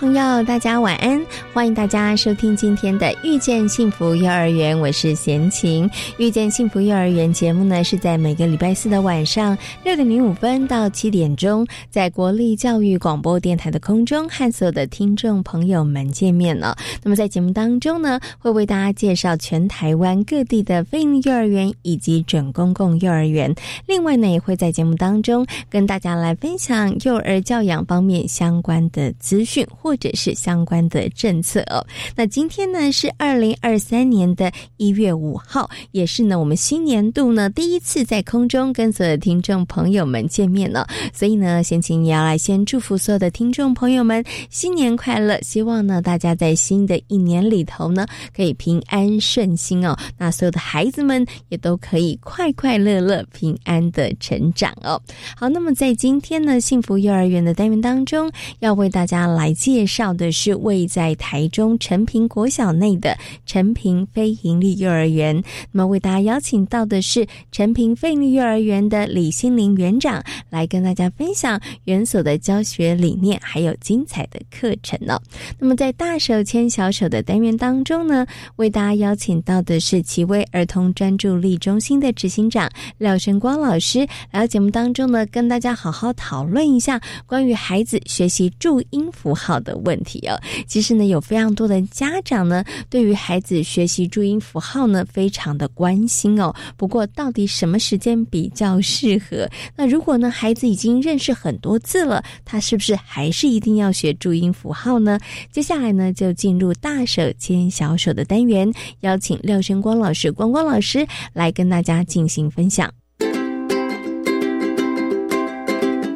朋友，大家晚安！欢迎大家收听今天的《遇见幸福幼儿园》，我是贤琴。《遇见幸福幼儿园》节目呢，是在每个礼拜四的晚上六点零五分到七点钟，在国立教育广播电台的空中和所有的听众朋友们见面了。那么在节目当中呢，会为大家介绍全台湾各地的非营幼儿园以及准公共幼儿园。另外呢，也会在节目当中跟大家来分享幼儿教养方面相关的资讯或。或者是相关的政策哦。那今天呢是二零二三年的一月五号，也是呢我们新年度呢第一次在空中跟所有的听众朋友们见面了。所以呢，先请也要来先祝福所有的听众朋友们新年快乐。希望呢大家在新的一年里头呢可以平安顺心哦。那所有的孩子们也都可以快快乐乐、平安的成长哦。好，那么在今天呢幸福幼儿园的单元当中，要为大家来介。介绍的是位在台台中陈平国小内的陈平非营利幼儿园。那么为大家邀请到的是陈平非营利幼儿园的李心玲园长，来跟大家分享园所的教学理念，还有精彩的课程呢。那么在大手牵小手的单元当中呢，为大家邀请到的是奇威儿童专注力中心的执行长廖胜光老师，来到节目当中呢，跟大家好好讨论一下关于孩子学习注音符号。的问题哦，其实呢，有非常多的家长呢，对于孩子学习注音符号呢，非常的关心哦。不过，到底什么时间比较适合？那如果呢，孩子已经认识很多字了，他是不是还是一定要学注音符号呢？接下来呢，就进入大手牵小手的单元，邀请廖生光老师、光光老师来跟大家进行分享。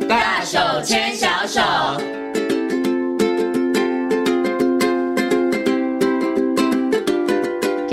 大手牵小手。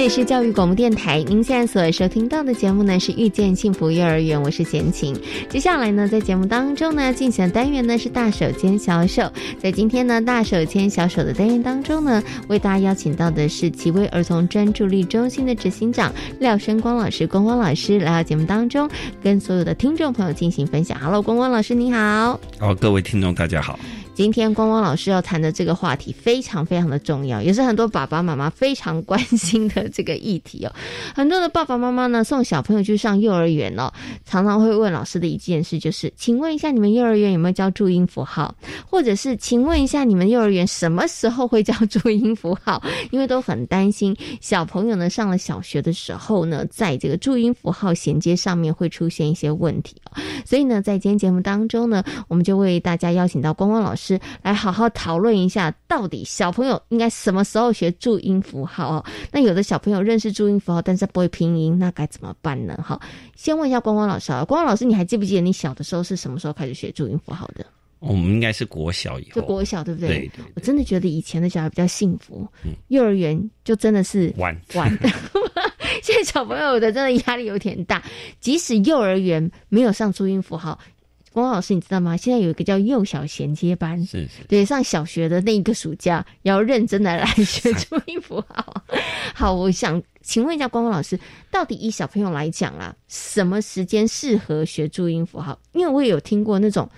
这里是教育广播电台，您现在所收听到的节目呢是遇见幸福幼儿园，我是贤琴。接下来呢，在节目当中呢，进行的单元呢是大手牵小手。在今天呢，大手牵小手的单元当中呢，为大家邀请到的是奇威儿童专注力中心的执行长廖生光老师，光光老师来到节目当中，跟所有的听众朋友进行分享。Hello，光光老师，你好。好，各位听众，大家好。今天光光老师要谈的这个话题非常非常的重要，也是很多爸爸妈妈非常关心的这个议题哦。很多的爸爸妈妈呢送小朋友去上幼儿园哦，常常会问老师的一件事就是：请问一下，你们幼儿园有没有教注音符号？或者是请问一下，你们幼儿园什么时候会教注音符号？因为都很担心小朋友呢上了小学的时候呢，在这个注音符号衔接上面会出现一些问题哦。所以呢，在今天节目当中呢，我们就为大家邀请到光光老师。是来好好讨论一下，到底小朋友应该什么时候学注音符号哦？那有的小朋友认识注音符号，但是不会拼音，那该怎么办呢？好，先问一下光光老师啊，光光老师，你还记不记得你小的时候是什么时候开始学注音符号的？我们应该是国小以后，就国小对不对？对，我真的觉得以前的小孩比较幸福，幼儿园就真的是玩玩。现在小朋友的真的压力有点大，即使幼儿园没有上注音符号。光老师，你知道吗？现在有一个叫幼小衔接班，是是，对，上小学的那一个暑假要认真的来学注音符号。好，我想请问一下光光老师，到底以小朋友来讲啊，什么时间适合学注音符号？因为我也有听过那种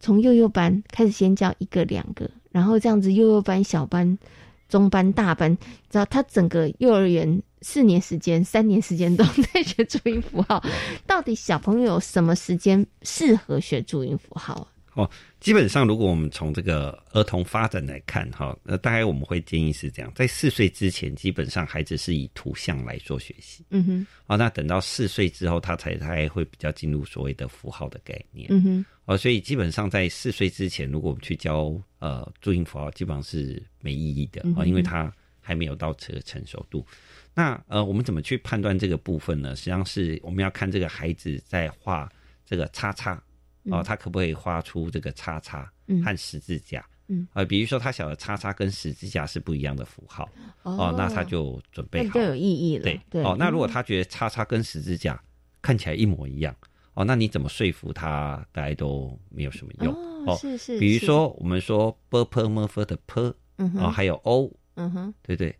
从幼幼班开始先教一个两个，然后这样子幼幼班、小班、中班、大班，知道他整个幼儿园。四年时间、三年时间都在学注音符号，到底小朋友什么时间适合学注音符号？哦，基本上如果我们从这个儿童发展来看，哈，那大概我们会建议是这样：在四岁之前，基本上孩子是以图像来做学习。嗯哼。哦，那等到四岁之后，他才才会比较进入所谓的符号的概念。嗯哼。哦，所以基本上在四岁之前，如果我们去教呃注音符号，基本上是没意义的啊，因为他。还没有到这个成熟度。那呃，我们怎么去判断这个部分呢？实际上是我们要看这个孩子在画这个叉叉哦，他可不可以画出这个叉叉和十字架？嗯，呃，比如说他晓得叉叉跟十字架是不一样的符号哦，那他就准备好，就有意义了。对对哦，那如果他觉得叉叉跟十字架看起来一模一样哦，那你怎么说服他？大家都没有什么用哦。是是，比如说我们说 p p m f 的 p，嗯哼，还有 o，嗯哼，对对，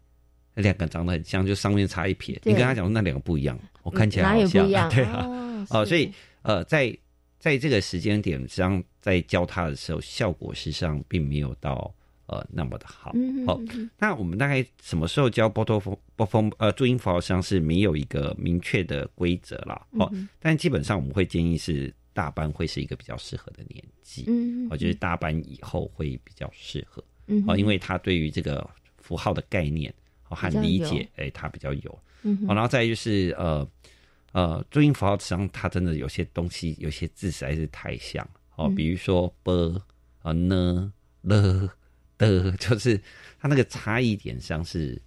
两个长得很像，就上面差一撇。你跟他讲说那两个不一样，我看起来好像，对啊，哦，所以呃，在。在这个时间点，上在教他的时候，效果实际上并没有到呃那么的好。好，那我们大概什么时候教波托风波风呃注音符号，实际上是没有一个明确的规则了。哦，但基本上我们会建议是大班会是一个比较适合的年纪。嗯，我觉得大班以后会比较适合。嗯，哦，因为他对于这个符号的概念和理解，哎，他比较有。嗯，然后再就是呃。呃，注音符号实际上它真的有些东西，有些字实在是太像哦。比如说 b 啊 n l 的，就是它那个差异点上是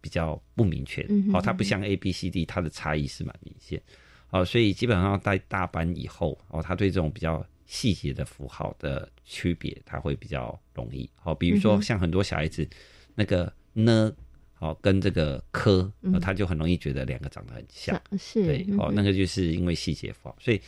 比较不明确的。哦，它不像 a b c d，它的差异是蛮明显。哦，所以基本上在大班以后，哦，他对这种比较细节的符号的区别，他会比较容易。哦，比如说像很多小孩子那个呢。哦，跟这个科，他就很容易觉得两个长得很像，是对哦，那个就是因为细节符号，所以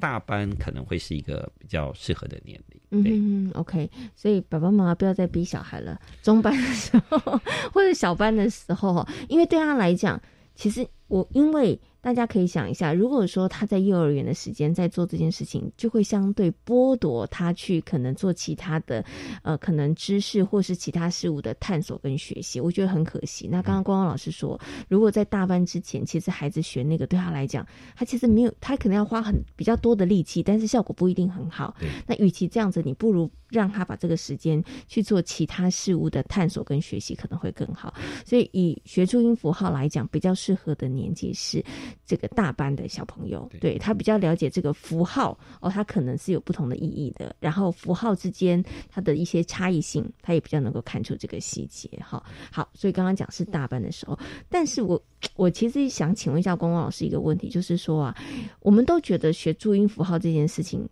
大班可能会是一个比较适合的年龄。嗯，OK，所以爸爸妈妈不要再逼小孩了，中班的时候 或者小班的时候，因为对他来讲，其实我因为。大家可以想一下，如果说他在幼儿园的时间在做这件事情，就会相对剥夺他去可能做其他的，呃，可能知识或是其他事物的探索跟学习，我觉得很可惜。那刚刚光光老师说，如果在大班之前，其实孩子学那个对他来讲，他其实没有，他可能要花很比较多的力气，但是效果不一定很好。那与其这样子，你不如让他把这个时间去做其他事物的探索跟学习，可能会更好。所以以学注音符号来讲，比较适合的年纪是。这个大班的小朋友，对他比较了解这个符号哦，他可能是有不同的意义的。然后符号之间它的一些差异性，他也比较能够看出这个细节。哈，好，所以刚刚讲是大班的时候，但是我我其实想请问一下光光老师一个问题，就是说啊，我们都觉得学注音符号这件事情，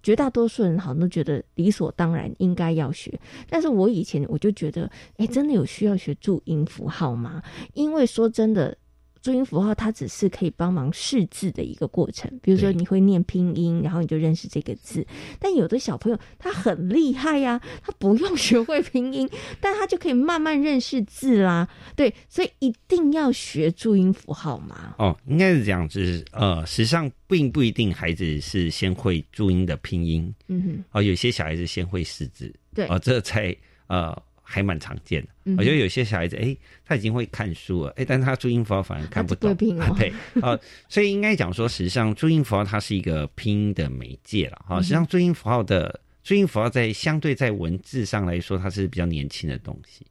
绝大多数人好像都觉得理所当然应该要学。但是我以前我就觉得，哎，真的有需要学注音符号吗？因为说真的。注音符号它只是可以帮忙识字的一个过程，比如说你会念拼音，然后你就认识这个字。但有的小朋友他很厉害呀，他不用 学会拼音，但他就可以慢慢认识字啦。对，所以一定要学注音符号吗？哦，应该是这样，就是呃，实际上并不一定孩子是先会注音的拼音，嗯哼，哦，有些小孩子先会识字，对，哦，这才呃。还蛮常见的，我觉得有些小孩子，哎，他已经会看书了，哎，但是他注音符号反而看不懂，啊对，啊，所以应该讲说，实际上注音符号它是一个拼音的媒介了，哈，实际上注音符号的注音符号在相对在文字上来说，它是比较年轻的东西。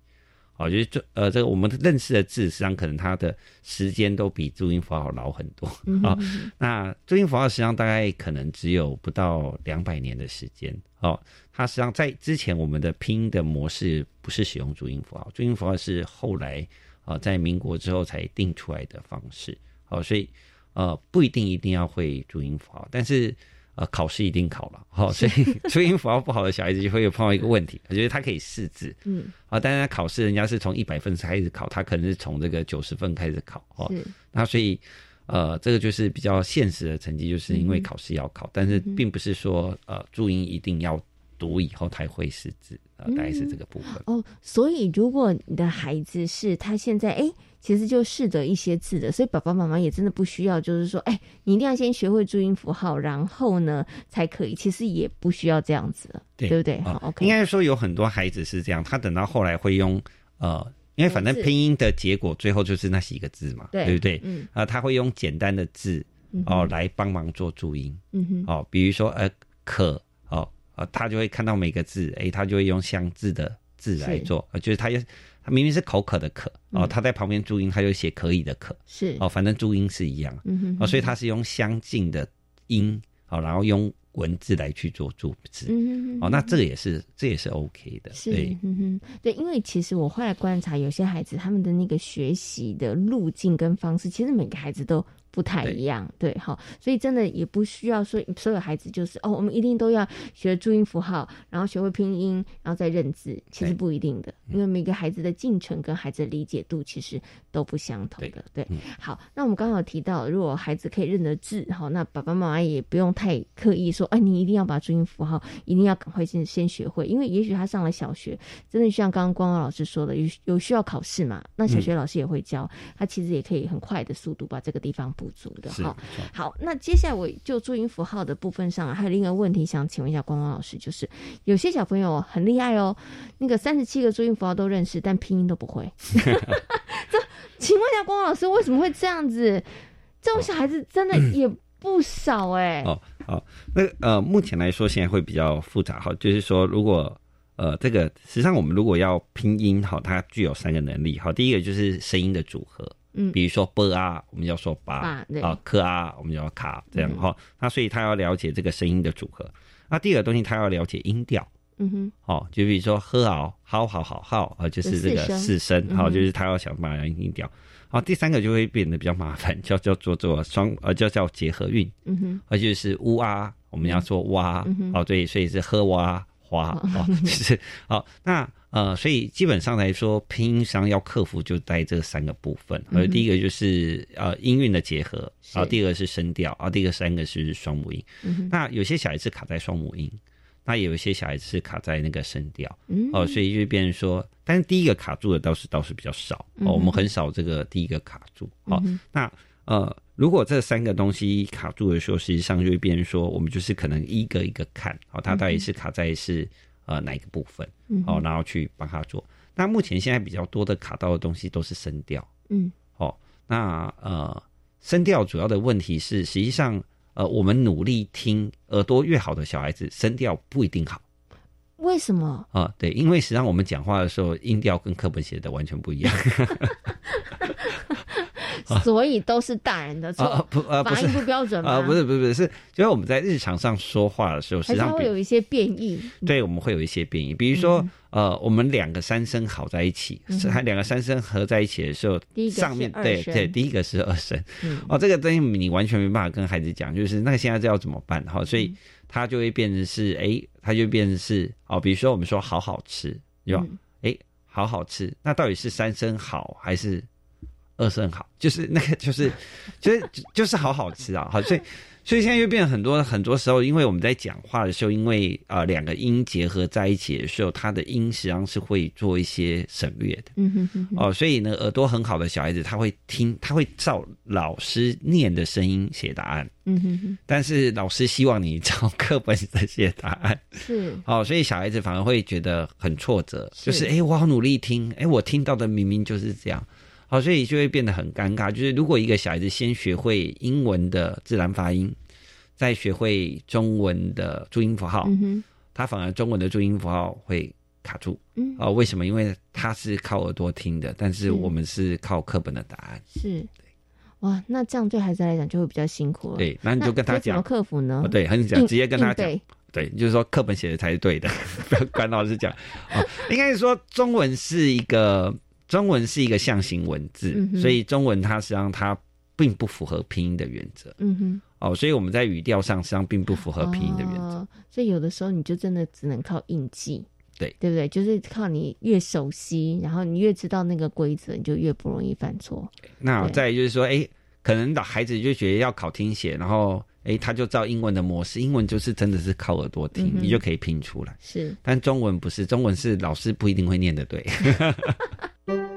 哦，就是这呃，这个我们认识的字，实际上可能它的时间都比注音符号老很多啊。那注音符号实际上大概可能只有不到两百年的时间哦。它实际上在之前，我们的拼音的模式不是使用注音符号，注音符号是后来啊在民国之后才定出来的方式。哦，所以呃不一定一定要会注音符号，但是。呃，考试一定考了，好，所以注音符号不好的小孩子就会有碰到一个问题，我觉得他可以识字，嗯，啊，但是他考试人家是从一百分开始考，他可能是从这个九十分开始考，哦，那所以呃，这个就是比较现实的成绩，就是因为考试要考，但是并不是说呃注音一定要读以后才会识字，呃，大概是这个部分。哦，所以如果你的孩子是他现在哎。其实就试着一些字的，所以爸爸妈妈也真的不需要，就是说，哎，你一定要先学会注音符号，然后呢才可以。其实也不需要这样子，对不对？好，OK。应该说有很多孩子是这样，他等到后来会用呃，因为反正拼音的结果最后就是那几个字嘛，对不对？嗯啊，他会用简单的字哦来帮忙做注音，嗯哼，哦，比如说呃可哦啊，他就会看到每个字，哎，他就会用相字的字来做，就是他要。他明明是口渴的渴哦，他在旁边注音，他就写可以的可，是哦，反正注音是一样，哦，所以他是用相近的音，哦，然后用文字来去做注字。嗯哼哦，那这个也是这也是 OK 的。对，嗯哼，对，因为其实我后来观察，有些孩子他们的那个学习的路径跟方式，其实每个孩子都。不太一样，对，好，所以真的也不需要说所有孩子就是哦，我们一定都要学注音符号，然后学会拼音，然后再认字，其实不一定的，因为每个孩子的进程跟孩子的理解度其实都不相同的，对。好，那我们刚好提到，如果孩子可以认得字，好，那爸爸妈妈也不用太刻意说，哎，你一定要把注音符号一定要赶快先先学会，因为也许他上了小学，真的像刚刚光光老师说的，有有需要考试嘛，那小学老师也会教，他其实也可以很快的速度把这个地方。不足的哈，好，那接下来我就注音符号的部分上，还有另一个问题想请问一下光光老师，就是有些小朋友很厉害哦，那个三十七个注音符号都认识，但拼音都不会。这，请问一下光光老师，为什么会这样子？这种小孩子真的也不少哎。哦，好，那呃，目前来说现在会比较复杂哈，就是说如果呃这个实际上我们如果要拼音哈，它具有三个能力哈，第一个就是声音的组合。嗯，比如说 b 啊，我们要说八啊，科啊，我们要卡这样哈。那所以他要了解这个声音的组合。那第二个东西，他要了解音调。嗯哼，哦，就比如说喝啊好好好好啊，就是这个四声，好，就是他要想办法音调。好，第三个就会变得比较麻烦，叫叫做做双呃叫叫结合韵。嗯哼，而且是乌啊，我们要说哇，哦对，所以是喝哇花哦，就是好那。呃，所以基本上来说，拼音上要克服就在这三个部分。而第一个就是呃音韵的结合，然后第二个是声调，然后第二个三个是双母音。那有些小孩子卡在双母音，那有一些小孩子是卡在那个声调。哦，所以就变成说，但是第一个卡住的倒是倒是比较少。哦，我们很少这个第一个卡住。好，那呃，如果这三个东西卡住的时候，实际上就会变成说，我们就是可能一个一个看，哦，它到底是卡在是。呃，哪一个部分？哦，然后去帮他做。那目前现在比较多的卡到的东西都是声调。嗯，哦，那呃，声调主要的问题是，实际上呃，我们努力听耳朵越好的小孩子，声调不一定好。为什么？啊，对，因为实际上我们讲话的时候，音调跟课本写的完全不一样。所以都是大人的错，不呃发音不标准啊，不是不是不是，是就是我们在日常上说话的时候，实际上会有一些变异。对，我们会有一些变异，比如说呃，我们两个三声好在一起，它两个三声合在一起的时候，上面对对，第一个是二声，哦，这个东西你完全没办法跟孩子讲，就是那个现在这要怎么办？哈，所以他就会变成是，哎，他就变成是，哦，比如说我们说好好吃，对吧？哎，好好吃，那到底是三声好还是？二是很好，就是那个，就是，就是就是好好吃啊！好，所以所以现在又变很多很多时候，因为我们在讲话的时候，因为啊两个音结合在一起的时候，它的音实际上是会做一些省略的。嗯哼哼。哦，所以呢，耳朵很好的小孩子，他会听，他会照老师念的声音写答案。嗯哼哼。但是老师希望你照课本的写答案。是。哦，所以小孩子反而会觉得很挫折，就是哎，我好努力听，哎，我听到的明明就是这样。好，所以就会变得很尴尬。就是如果一个小孩子先学会英文的自然发音，再学会中文的注音符号，他反而中文的注音符号会卡住。嗯，啊，为什么？因为他是靠耳朵听的，但是我们是靠课本的答案。是，哇，那这样对孩子来讲就会比较辛苦了。对，那你就跟他讲怎么克服呢？对，很讲，直接跟他讲。对，就是说课本写的才是对的，不要管老师讲。啊，应该是说中文是一个。中文是一个象形文字，所以中文它实际上它并不符合拼音的原则。嗯哼，哦，所以我们在语调上实际上并不符合拼音的原则。所以有的时候你就真的只能靠印记，对对不对？就是靠你越熟悉，然后你越知道那个规则，你就越不容易犯错。那再就是说，哎，可能的孩子就觉得要考听写，然后哎，他就照英文的模式，英文就是真的是靠耳朵听，你就可以拼出来。是，但中文不是，中文是老师不一定会念的对。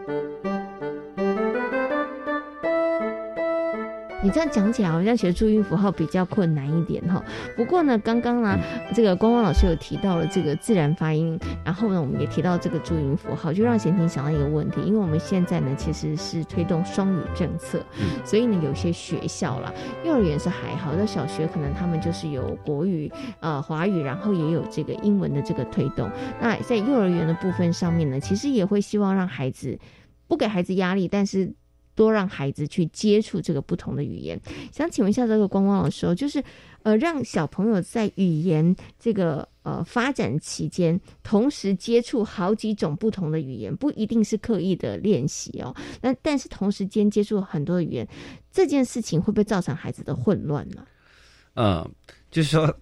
你这样讲起来，好像学注音符号比较困难一点哈。不过呢，刚刚呢，这个光光老师有提到了这个自然发音，然后呢，我们也提到这个注音符号，就让贤婷想到一个问题，因为我们现在呢，其实是推动双语政策，所以呢，有些学校啦，幼儿园是还好，在小学可能他们就是有国语、呃华语，然后也有这个英文的这个推动。那在幼儿园的部分上面呢，其实也会希望让孩子不给孩子压力，但是。多让孩子去接触这个不同的语言。想请问一下这个光光老师，就是呃，让小朋友在语言这个呃发展期间，同时接触好几种不同的语言，不一定是刻意的练习哦。那但是同时间接触很多语言，这件事情会不会造成孩子的混乱呢？嗯，就是说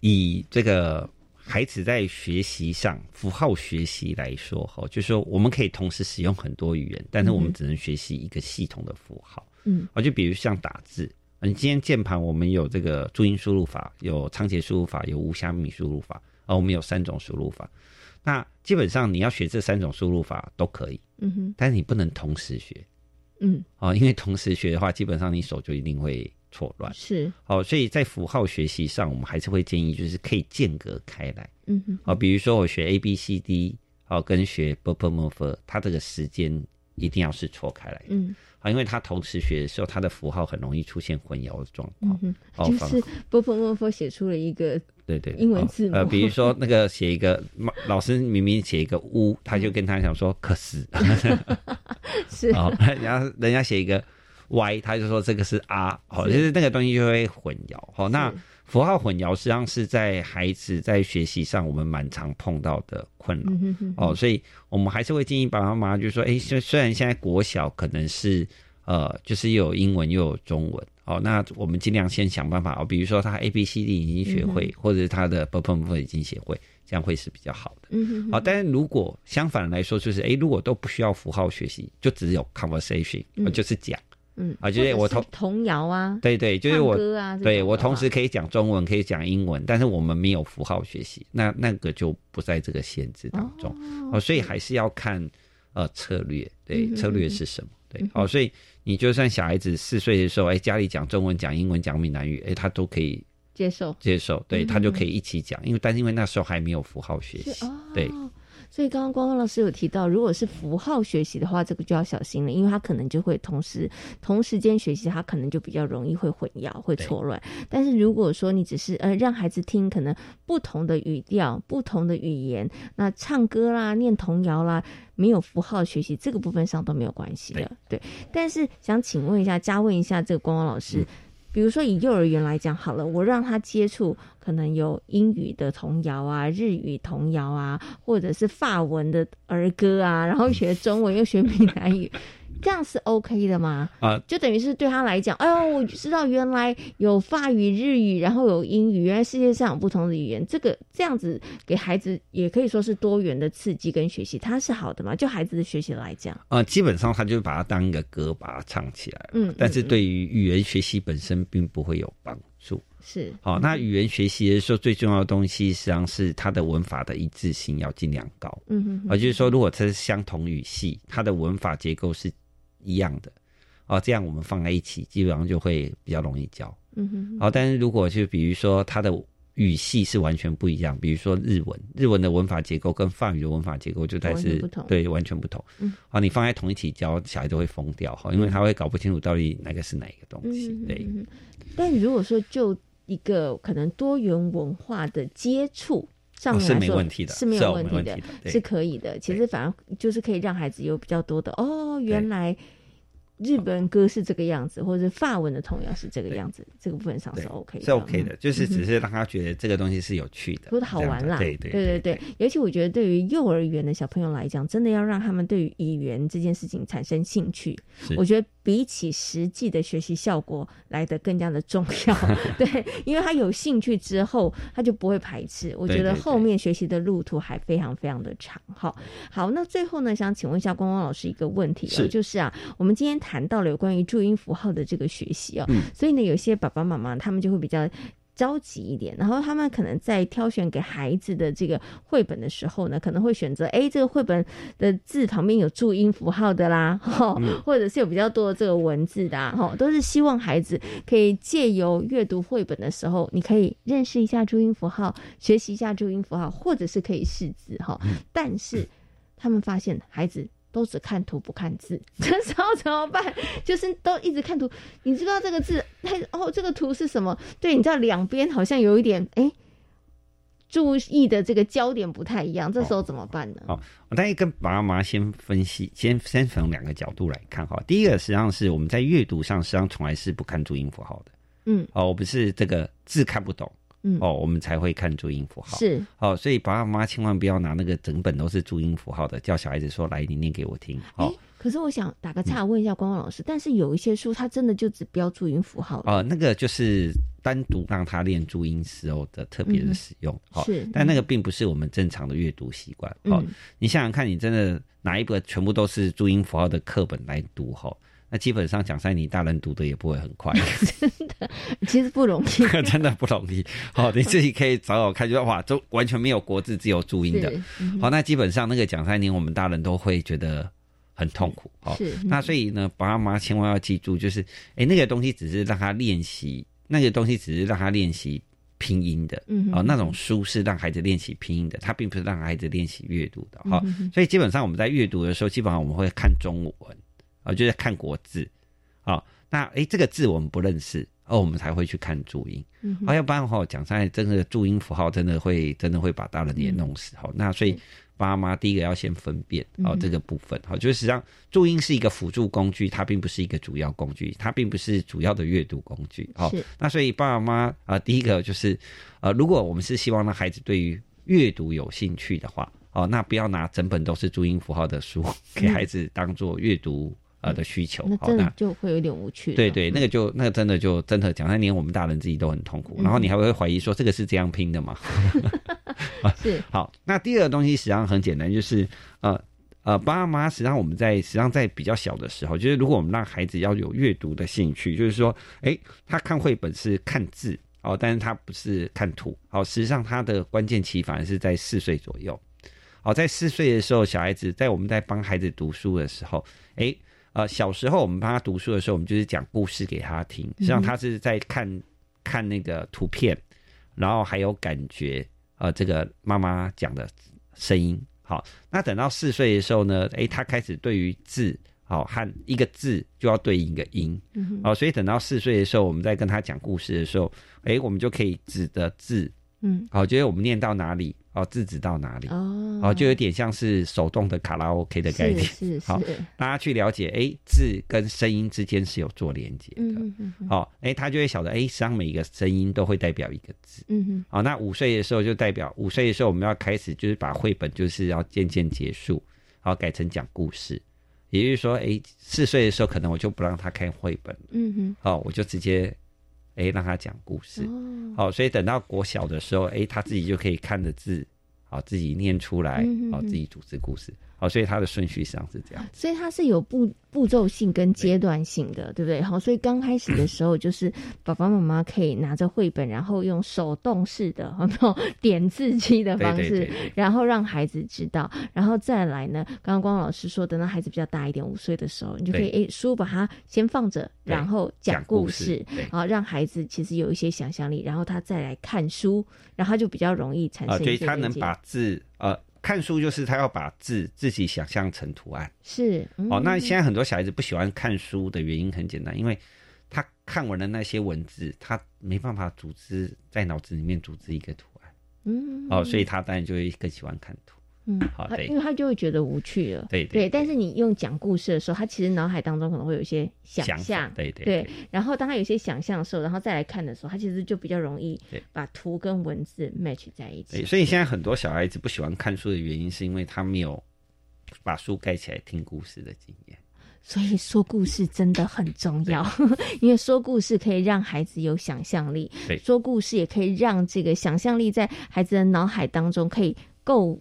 以这个。孩子在学习上符号学习来说，哈，就是说我们可以同时使用很多语言，但是我们只能学习一个系统的符号。嗯，啊，就比如像打字，你今天键盘我们有这个注音输入法，有仓颉输入法，有无虾米输入法，啊，我们有三种输入法。那基本上你要学这三种输入法都可以，嗯哼，但是你不能同时学，嗯，啊，因为同时学的话，基本上你手就一定会。错乱是好，所以在符号学习上，我们还是会建议，就是可以间隔开来。嗯哼，好，比如说我学 A B C D，好，跟学 b p m f，它这个时间一定要是错开来的。嗯，好，因为他同时学的时候，他的符号很容易出现混淆的状况。嗯哼，就是 b p m f 写出了一个对对英文字母呃，比如说 那个写一个老师明明写一个乌，他就跟他讲说可是 是，好，人家人家写一个。Y，他就说这个是 R，好，就是那个东西就会混淆。好，那符号混淆实际上是在孩子在学习上我们蛮常碰到的困扰。哦，所以我们还是会建议爸爸妈妈，就是说，哎，虽虽然现在国小可能是呃，就是又有英文又有中文，哦，那我们尽量先想办法哦，比如说他 A B C D 已经学会，或者他的 b p m f 已经学会，这样会是比较好的。嗯好，但是如果相反来说，就是哎，如果都不需要符号学习，就只有 conversation，就是讲。嗯，啊，就是我童童谣啊，对对，就是我歌啊，对我同时可以讲中文，可以讲英文，但是我们没有符号学习，那那个就不在这个限制当中。哦，所以还是要看呃策略，对策略是什么，对，哦，所以你就算小孩子四岁的时候，哎，家里讲中文、讲英文、讲闽南语，哎，他都可以接受。接受，对他就可以一起讲，因为但是因为那时候还没有符号学习，对。所以刚刚光光老师有提到，如果是符号学习的话，这个就要小心了，因为他可能就会同时同时间学习，他可能就比较容易会混淆、会错乱。但是如果说你只是呃让孩子听可能不同的语调、不同的语言，那唱歌啦、念童谣啦，没有符号学习这个部分上都没有关系的。对。但是想请问一下，加问一下这个光光老师。比如说以幼儿园来讲好了，我让他接触可能有英语的童谣啊、日语童谣啊，或者是法文的儿歌啊，然后学中文又学闽南语。这样是 OK 的吗？啊，就等于是对他来讲，哎呦，我知道原来有法语、日语，然后有英语，原来世界上有不同的语言。这个这样子给孩子也可以说是多元的刺激跟学习，它是好的嘛？就孩子的学习来讲，啊，基本上他就把它当一个歌把它唱起来，嗯，但是对于语言学习本身并不会有帮助。是，好，那语言学习的时候最重要的东西实际上是它的文法的一致性要尽量高，嗯哼，而就是说如果它是相同语系，它的文法结构是。一样的，哦，这样我们放在一起，基本上就会比较容易教。嗯哼。哦，但是如果就比如说它的语系是完全不一样，比如说日文，日文的文法结构跟法语的文法结构就在是对完全不同。嗯。好，你放在同一起教，小孩都会疯掉哈，因为他会搞不清楚到底哪个是哪一个东西。对。但如果说就一个可能多元文化的接触。上面来说是没问题的，是没有问题的，是可以的。其实反而就是可以让孩子有比较多的哦，原来。日本歌是这个样子，或者是法文的童谣是这个样子，这个部分上是 OK，的。是 OK 的，就是只是让他觉得这个东西是有趣的，或者好玩啦。对对对对对，尤其我觉得对于幼儿园的小朋友来讲，真的要让他们对于语言这件事情产生兴趣，我觉得比起实际的学习效果来的更加的重要。对，因为他有兴趣之后，他就不会排斥。我觉得后面学习的路途还非常非常的长。好，好，那最后呢，想请问一下光光老师一个问题，就是啊，我们今天。谈到了有关于注音符号的这个学习哦，所以呢，有些爸爸妈妈他们就会比较着急一点，然后他们可能在挑选给孩子的这个绘本的时候呢，可能会选择哎，这个绘本的字旁边有注音符号的啦，哈，或者是有比较多的这个文字的哈，都是希望孩子可以借由阅读绘本的时候，你可以认识一下注音符号，学习一下注音符号，或者是可以识字哈。但是他们发现孩子。都只看图不看字，这时候怎么办？就是都一直看图，你知道这个字，它哦，这个图是什么？对，你知道两边好像有一点，哎，注意的这个焦点不太一样，这时候怎么办呢？哦，我大概跟爸爸妈妈先分析，先先从两个角度来看哈。第一个实际上是我们在阅读上实际上从来是不看注音符号的，嗯，哦，我不是这个字看不懂。哦，我们才会看注音符号。是哦，所以爸爸妈妈千万不要拿那个整本都是注音符号的，叫小孩子说：“来，你念给我听。”哦，可是我想打个岔，问一下光光老师，但是有一些书，它真的就只标注音符号。哦，那个就是单独让他练注音时候的特别的使用。是，但那个并不是我们正常的阅读习惯。哦，你想想看，你真的拿一本全部都是注音符号的课本来读，哈。那基本上讲在你大人读的也不会很快，真的，其实不容易，真的不容易。好，你自己可以找找看，就哇，都完全没有国字，只有注音的。好，那基本上那个讲三年，我们大人都会觉得很痛苦。好，那所以呢，爸妈千万要记住，就是哎，那个东西只是让他练习，那个东西只是让他练习拼音的。嗯，哦，那种书是让孩子练习拼音的，它并不是让孩子练习阅读的。好，所以基本上我们在阅读的时候，基本上我们会看中文。啊，就在看国字，好，那哎，这个字我们不认识，哦，我们才会去看注音，啊，要不然哈，讲在真的注音符号真的会真的会把大人也弄死，好，那所以爸妈第一个要先分辨，哦，这个部分，好，就是实际上注音是一个辅助工具，它并不是一个主要工具，它并不是主要的阅读工具，好，那所以爸爸妈妈啊，第一个就是，呃，如果我们是希望让孩子对于阅读有兴趣的话，哦，那不要拿整本都是注音符号的书 给孩子当做阅读。呃的需求，那真的就会有点无趣。对对，那个就那个真的就真的讲，那连我们大人自己都很痛苦。然后你还会怀疑说，这个是这样拼的吗？是好。那第二个东西实际上很简单，就是呃呃，爸妈实际上我们在实际上在比较小的时候，就是如果我们让孩子要有阅读的兴趣，就是说，哎，他看绘本是看字哦，但是他不是看图。好，实际上他的关键期反而是在四岁左右。好，在四岁的时候，小孩子在我们在帮孩子读书的时候，哎。呃，小时候我们帮他读书的时候，我们就是讲故事给他听，实际上他是在看看那个图片，然后还有感觉，呃，这个妈妈讲的声音。好，那等到四岁的时候呢，诶，他开始对于字，好和一个字就要对应一个音，哦，所以等到四岁的时候，我们在跟他讲故事的时候，诶，我们就可以指的字，嗯，好，觉得我们念到哪里。哦，字指到哪里？哦，哦，就有点像是手动的卡拉 OK 的概念。是 是。好，大家去了解，哎，字跟声音之间是有做连接的。嗯嗯嗯。好，哎，他就会晓得，哎，实际上每一个声音都会代表一个字。嗯嗯。好，那五岁的时候就代表五岁的时候，我们要开始就是把绘本就是要渐渐结束，好改成讲故事。也就是说，哎，四岁的时候可能我就不让他看绘本。嗯哼。好，我就直接。哎，让他讲故事，好，所以等到国小的时候，哎，他自己就可以看着字，好，自己念出来，好，自己组织故事，好，所以它的顺序上是这样。所以它是有步步骤性跟阶段性的，对不对？好，所以刚开始的时候，就是爸爸妈妈可以拿着绘本，然后用手动式的那种 点字机的方式，然后让孩子知道，然后再来呢，刚刚光老师说，等到孩子比较大一点，五岁的时候，你就可以诶，书把它先放着。然后讲故事，然后让孩子其实有一些想象力，然后他再来看书，然后他就比较容易产生。啊，所以他能把字，呃，看书就是他要把字自己想象成图案。是哦，那现在很多小孩子不喜欢看书的原因很简单，因为他看完了那些文字，他没办法组织在脑子里面组织一个图案。嗯，哦，所以他当然就会更喜欢看图。嗯，好，因为他就会觉得无趣了。对对，但是你用讲故事的时候，他其实脑海当中可能会有一些想象。对对对。然后当他有些想象的时候，然后再来看的时候，他其实就比较容易把图跟文字 match 在一起。所以现在很多小孩子不喜欢看书的原因，是因为他没有把书盖起来听故事的经验。所以说故事真的很重要，因为说故事可以让孩子有想象力，说故事也可以让这个想象力在孩子的脑海当中可以构。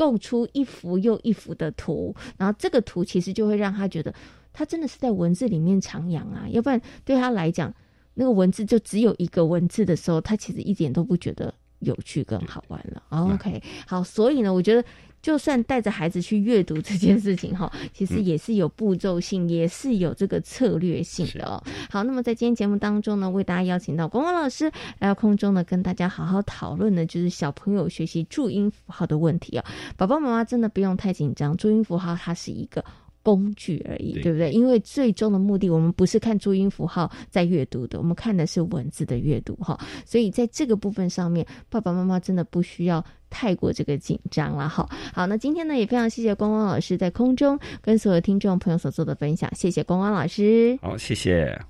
构出一幅又一幅的图，然后这个图其实就会让他觉得，他真的是在文字里面徜徉啊，要不然对他来讲，那个文字就只有一个文字的时候，他其实一点都不觉得有趣跟好玩了。OK，好，所以呢，我觉得。就算带着孩子去阅读这件事情哈，其实也是有步骤性，也是有这个策略性的哦。好，那么在今天节目当中呢，为大家邀请到光光老师来到空中呢，跟大家好好讨论的，就是小朋友学习注音符号的问题哦。宝宝妈妈真的不用太紧张，注音符号它是一个。工具而已，对不对？因为最终的目的，我们不是看注音符号在阅读的，我们看的是文字的阅读哈。所以在这个部分上面，爸爸妈妈真的不需要太过这个紧张了哈。好，那今天呢，也非常谢谢光光老师在空中跟所有听众朋友所做的分享，谢谢光光老师。好，谢谢。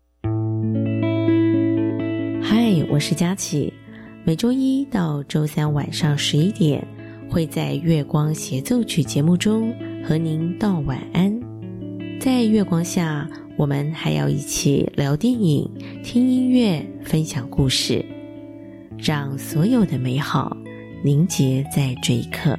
我是佳琪。每周一到周三晚上十一点，会在月光协奏曲节目中和您道晚安。在月光下，我们还要一起聊电影、听音乐、分享故事，让所有的美好凝结在这一刻。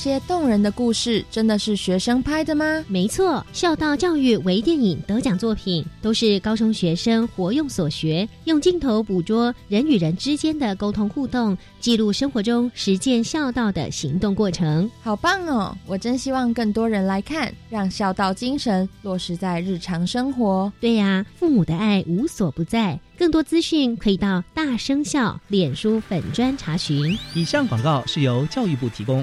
些动人的故事真的是学生拍的吗？没错，孝道教育微电影得奖作品都是高中学生活用所学，用镜头捕捉人与人之间的沟通互动，记录生活中实践孝道的行动过程。好棒哦！我真希望更多人来看，让孝道精神落实在日常生活。对呀，父母的爱无所不在。更多资讯可以到大生孝脸书粉专查询。以上广告是由教育部提供。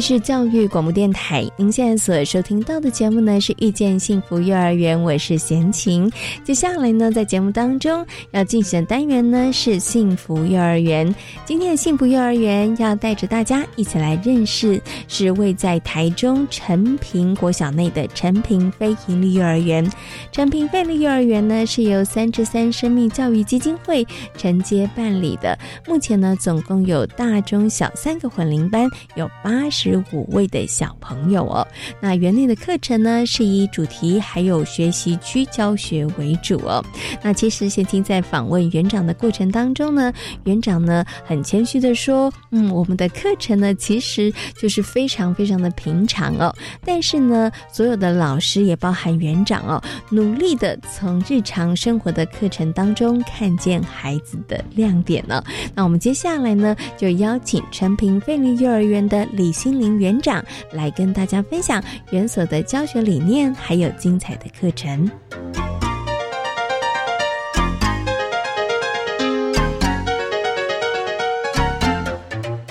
是教育广播电台，您现在所收听到的节目呢是遇见幸福幼儿园，我是贤琴。接下来呢，在节目当中要进行的单元呢是幸福幼儿园。今天的幸福幼儿园要带着大家一起来认识，是位在台中陈平国小内的陈平非营利幼儿园。陈平非营利幼儿园呢是由三至三生命教育基金会承接办理的。目前呢，总共有大中小三个混龄班，有八十。十五位的小朋友哦，那园内的课程呢是以主题还有学习区教学为主哦。那其实先听在访问园长的过程当中呢，园长呢很谦虚的说，嗯，我们的课程呢其实就是非常非常的平常哦，但是呢，所有的老师也包含园长哦，努力的从日常生活的课程当中看见孩子的亮点呢。那我们接下来呢就邀请陈平费力幼儿园的李欣。林园长来跟大家分享园所的教学理念，还有精彩的课程。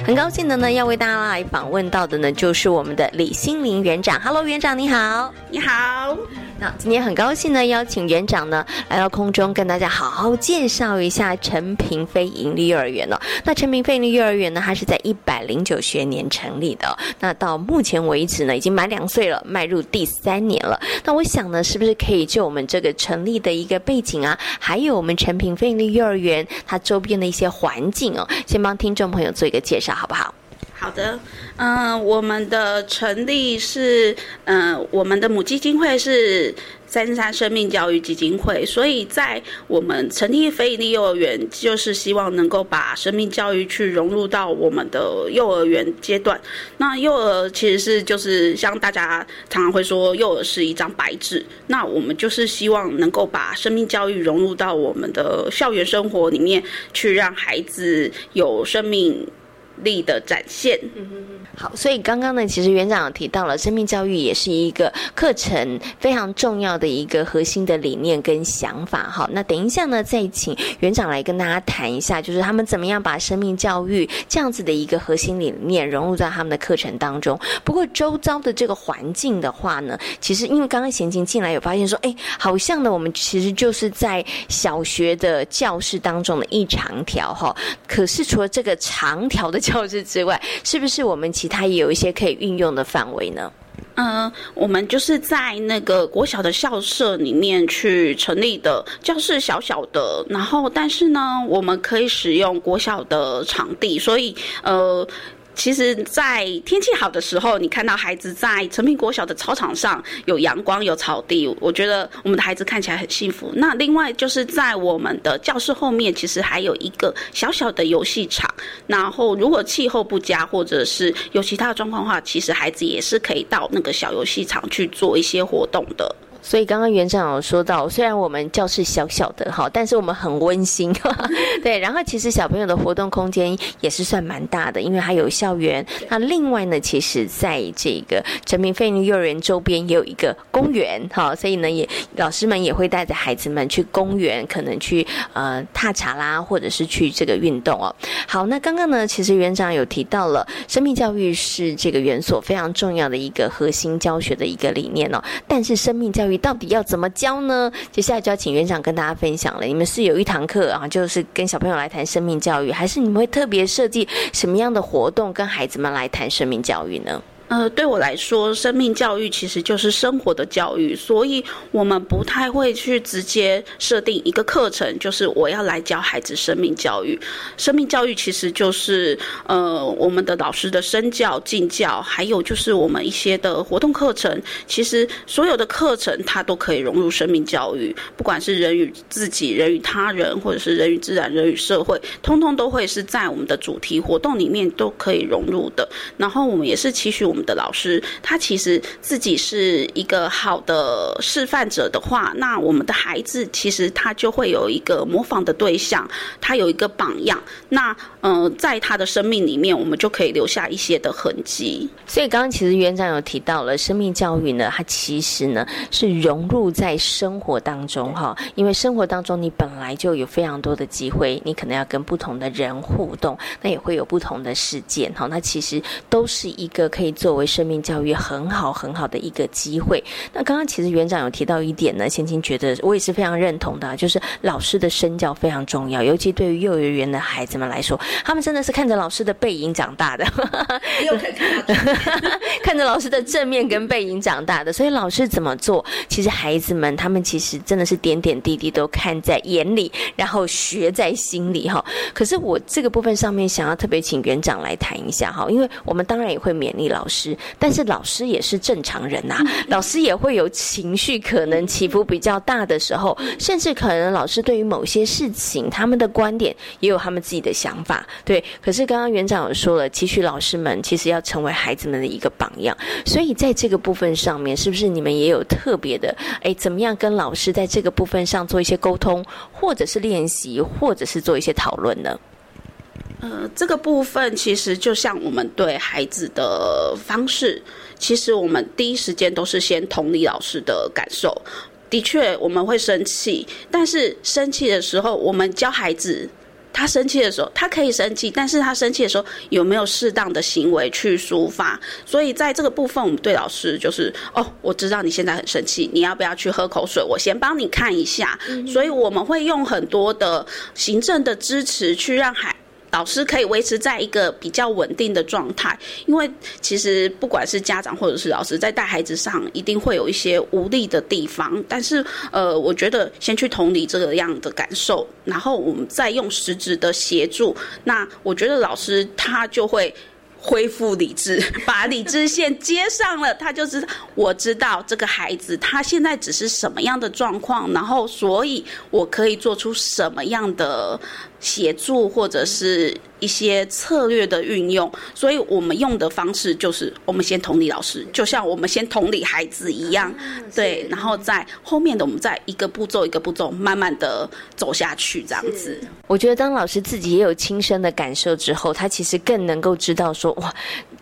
很高兴的呢，要为大家来访问到的呢，就是我们的李心林园长。Hello，园长你好，你好。那今天很高兴呢，邀请园长呢来到空中，跟大家好好介绍一下陈平飞盈利幼儿园哦。那陈平飞盈利幼儿园呢，它是在一百零九学年成立的。那到目前为止呢，已经满两岁了，迈入第三年了。那我想呢，是不是可以就我们这个成立的一个背景啊，还有我们陈平飞盈利幼儿园它周边的一些环境哦，先帮听众朋友做一个介绍。好不好？好的，嗯，我们的成立是，嗯，我们的母基金会是三三生命教育基金会，所以在我们成立非营利幼儿园，就是希望能够把生命教育去融入到我们的幼儿园阶段。那幼儿其实是就是像大家常常会说，幼儿是一张白纸，那我们就是希望能够把生命教育融入到我们的校园生活里面，去让孩子有生命。力的展现。好，所以刚刚呢，其实园长提到了生命教育也是一个课程非常重要的一个核心的理念跟想法。好，那等一下呢，再请园长来跟大家谈一下，就是他们怎么样把生命教育这样子的一个核心理念融入在他们的课程当中。不过周遭的这个环境的话呢，其实因为刚刚贤琴进来有发现说，哎，好像呢，我们其实就是在小学的教室当中的一长条哈。可是除了这个长条的教室之外，是不是我们其他也有一些可以运用的范围呢？嗯，我们就是在那个国小的校舍里面去成立的教室，小小的，然后但是呢，我们可以使用国小的场地，所以呃。其实，在天气好的时候，你看到孩子在成品国小的操场上有阳光、有草地，我觉得我们的孩子看起来很幸福。那另外就是在我们的教室后面，其实还有一个小小的游戏场。然后，如果气候不佳或者是有其他的状况的话，其实孩子也是可以到那个小游戏场去做一些活动的。所以刚刚园长有说到，虽然我们教室小小的哈，但是我们很温馨，对。然后其实小朋友的活动空间也是算蛮大的，因为还有校园。那另外呢，其实在这个陈明飞幼儿园周边也有一个公园哈，所以呢，也老师们也会带着孩子们去公园，可能去呃踏查啦，或者是去这个运动哦。好，那刚刚呢，其实园长有提到了，生命教育是这个园所非常重要的一个核心教学的一个理念哦。但是生命教育到底要怎么教呢？接下来就要请园长跟大家分享了。你们是有一堂课啊，就是跟小朋友来谈生命教育，还是你们会特别设计什么样的活动跟孩子们来谈生命教育呢？呃，对我来说，生命教育其实就是生活的教育，所以我们不太会去直接设定一个课程，就是我要来教孩子生命教育。生命教育其实就是呃，我们的老师的身教、敬教，还有就是我们一些的活动课程。其实所有的课程它都可以融入生命教育，不管是人与自己、人与他人，或者是人与自然、人与社会，通通都会是在我们的主题活动里面都可以融入的。然后我们也是期许我们。的老师，他其实自己是一个好的示范者的话，那我们的孩子其实他就会有一个模仿的对象，他有一个榜样。那嗯，在他的生命里面，我们就可以留下一些的痕迹。所以刚刚其实园长有提到了生命教育呢，它其实呢是融入在生活当中哈，因为生活当中你本来就有非常多的机会，你可能要跟不同的人互动，那也会有不同的事件哈，那其实都是一个可以做。作为生命教育很好很好的一个机会。那刚刚其实园长有提到一点呢，先青觉得我也是非常认同的，就是老师的身教非常重要，尤其对于幼儿园的孩子们来说，他们真的是看着老师的背影长大的，看着老师的正面跟背影长大的。所以老师怎么做，其实孩子们他们其实真的是点点滴滴都看在眼里，然后学在心里哈。可是我这个部分上面想要特别请园长来谈一下哈，因为我们当然也会勉励老师。但是老师也是正常人呐，老师也会有情绪可能起伏比较大的时候，甚至可能老师对于某些事情，他们的观点也有他们自己的想法。对，可是刚刚园长有说了，期许老师们其实要成为孩子们的一个榜样，所以在这个部分上面，是不是你们也有特别的？哎，怎么样跟老师在这个部分上做一些沟通，或者是练习，或者是做一些讨论呢？呃，这个部分其实就像我们对孩子的方式，其实我们第一时间都是先同理老师的感受。的确，我们会生气，但是生气的时候，我们教孩子，他生气的时候，他可以生气，但是他生气的时候有没有适当的行为去抒发？所以在这个部分，我们对老师就是，哦，我知道你现在很生气，你要不要去喝口水？我先帮你看一下。所以我们会用很多的行政的支持去让孩。老师可以维持在一个比较稳定的状态，因为其实不管是家长或者是老师，在带孩子上一定会有一些无力的地方。但是，呃，我觉得先去同理这个样的感受，然后我们再用实质的协助，那我觉得老师他就会恢复理智，把理智线接上了，他就知道我知道这个孩子他现在只是什么样的状况，然后所以我可以做出什么样的。协助或者是一些策略的运用，所以我们用的方式就是我们先同理老师，就像我们先同理孩子一样，对，然后在后面的我们再一个步骤一个步骤慢慢的走下去，这样子。我觉得当老师自己也有亲身的感受之后，他其实更能够知道说哇。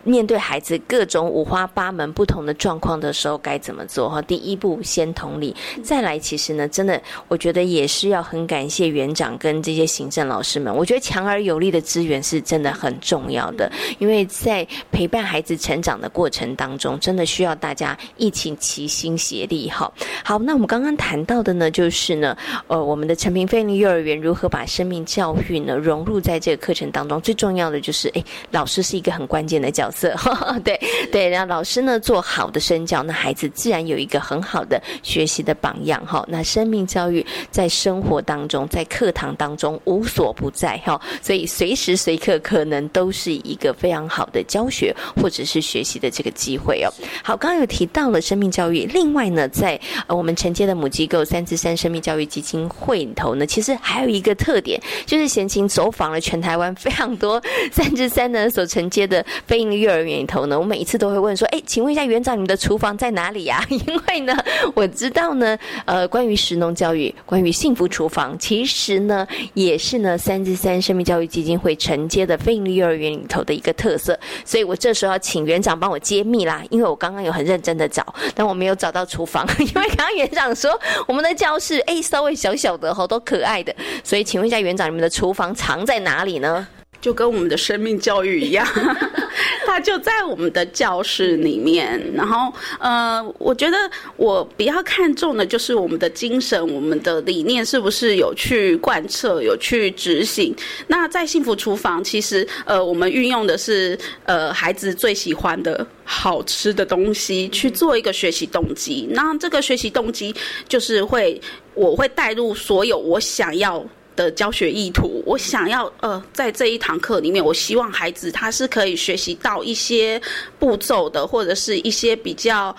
面对孩子各种五花八门不同的状况的时候，该怎么做？哈，第一步先同理，再来，其实呢，真的，我觉得也是要很感谢园长跟这些行政老师们。我觉得强而有力的资源是真的很重要的，因为在陪伴孩子成长的过程当中，真的需要大家一起齐心协力。哈，好，那我们刚刚谈到的呢，就是呢，呃，我们的陈平飞利幼儿园如何把生命教育呢融入在这个课程当中？最重要的就是，哎，老师是一个很关键的角色。色，对对，然后老师呢做好的身教，那孩子自然有一个很好的学习的榜样哈。那生命教育在生活当中，在课堂当中无所不在哈，所以随时随刻可能都是一个非常好的教学或者是学习的这个机会哦。好，刚刚有提到了生命教育，另外呢，在呃我们承接的母机构三之三生命教育基金会里头呢，其实还有一个特点，就是贤琴走访了全台湾非常多三之三呢所承接的非营利。幼儿园里头呢，我每一次都会问说：“哎，请问一下园长，你们的厨房在哪里呀？” 因为呢，我知道呢，呃，关于食农教育，关于幸福厨房，其实呢，也是呢三之三生命教育基金会承接的非营利幼儿园里头的一个特色。所以我这时候要请园长帮我揭秘啦，因为我刚刚有很认真的找，但我没有找到厨房，因为刚刚园长说我们的教室哎稍微小小的，好多可爱的，所以请问一下园长，你们的厨房藏在哪里呢？就跟我们的生命教育一样，它就在我们的教室里面。然后，呃，我觉得我比较看重的就是我们的精神，我们的理念是不是有去贯彻、有去执行。那在幸福厨房，其实呃，我们运用的是呃孩子最喜欢的好吃的东西去做一个学习动机。那这个学习动机就是会，我会带入所有我想要。的教学意图，我想要呃，在这一堂课里面，我希望孩子他是可以学习到一些步骤的，或者是一些比较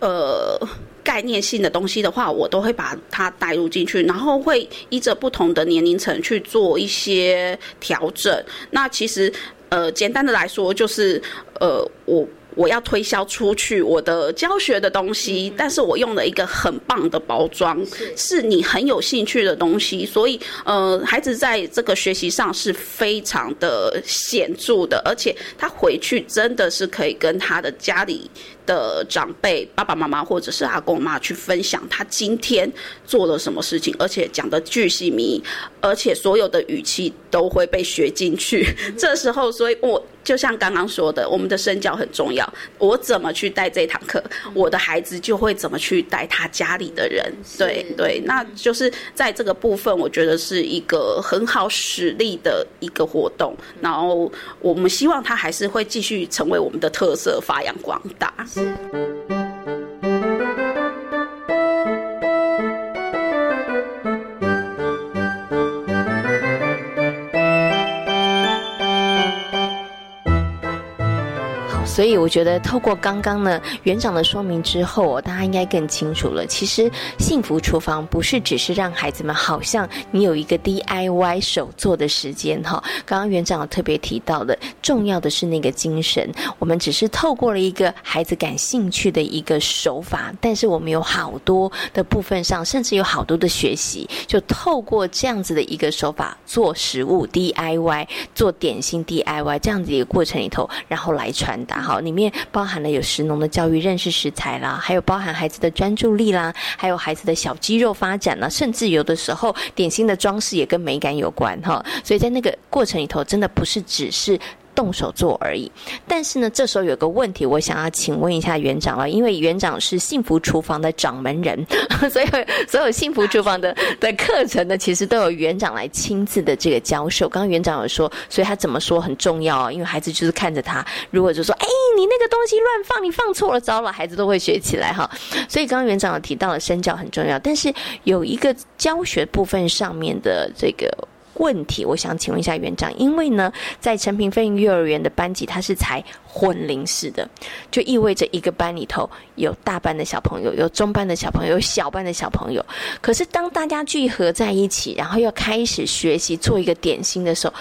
呃概念性的东西的话，我都会把它带入进去，然后会依着不同的年龄层去做一些调整。那其实呃，简单的来说，就是呃，我。我要推销出去我的教学的东西，但是我用了一个很棒的包装，是你很有兴趣的东西，所以呃，孩子在这个学习上是非常的显著的，而且他回去真的是可以跟他的家里。的长辈爸爸妈妈或者是阿公妈去分享他今天做了什么事情，而且讲的巨细靡，而且所有的语气都会被学进去。这时候，所以我就像刚刚说的，我们的身教很重要。我怎么去带这堂课，我的孩子就会怎么去带他家里的人。对对，那就是在这个部分，我觉得是一个很好实力的一个活动。然后我们希望他还是会继续成为我们的特色，发扬光大。是。所以我觉得，透过刚刚呢园长的说明之后，大家应该更清楚了。其实幸福厨房不是只是让孩子们好像你有一个 DIY 手做的时间哈。刚刚园长有特别提到的，重要的是那个精神。我们只是透过了一个孩子感兴趣的一个手法，但是我们有好多的部分上，甚至有好多的学习，就透过这样子的一个手法做食物 DIY，做点心 DIY 这样子一个过程里头，然后来传达。好，里面包含了有食农的教育、认识食材啦，还有包含孩子的专注力啦，还有孩子的小肌肉发展啦，甚至有的时候点心的装饰也跟美感有关哈。所以在那个过程里头，真的不是只是。动手做而已，但是呢，这时候有个问题，我想要请问一下园长了，因为园长是幸福厨房的掌门人，所以所有幸福厨房的的课程呢，其实都有园长来亲自的这个教授。刚刚园长有说，所以他怎么说很重要啊，因为孩子就是看着他，如果就说，哎，你那个东西乱放，你放错了，糟了，孩子都会学起来哈。所以刚刚园长有提到了身教很重要，但是有一个教学部分上面的这个。问题，我想请问一下园长，因为呢，在陈平飞幼儿园的班级，它是才混龄式的，就意味着一个班里头有大班的小朋友，有中班的小朋友，有小班的小朋友。可是当大家聚合在一起，然后要开始学习做一个点心的时候，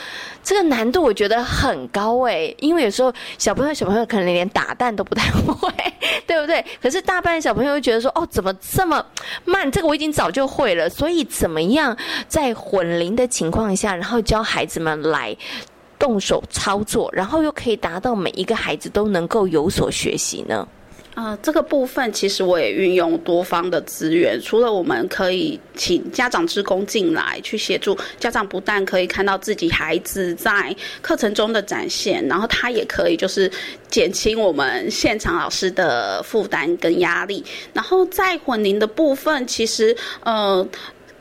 这个难度我觉得很高诶，因为有时候小朋友小朋友可能连打蛋都不太会，对不对？可是大班的小朋友会觉得说，哦，怎么这么慢？这个我已经早就会了。所以怎么样在混龄的情况下，然后教孩子们来动手操作，然后又可以达到每一个孩子都能够有所学习呢？呃，这个部分其实我也运用多方的资源，除了我们可以请家长职工进来去协助，家长不但可以看到自己孩子在课程中的展现，然后他也可以就是减轻我们现场老师的负担跟压力。然后在混龄的部分，其实呃。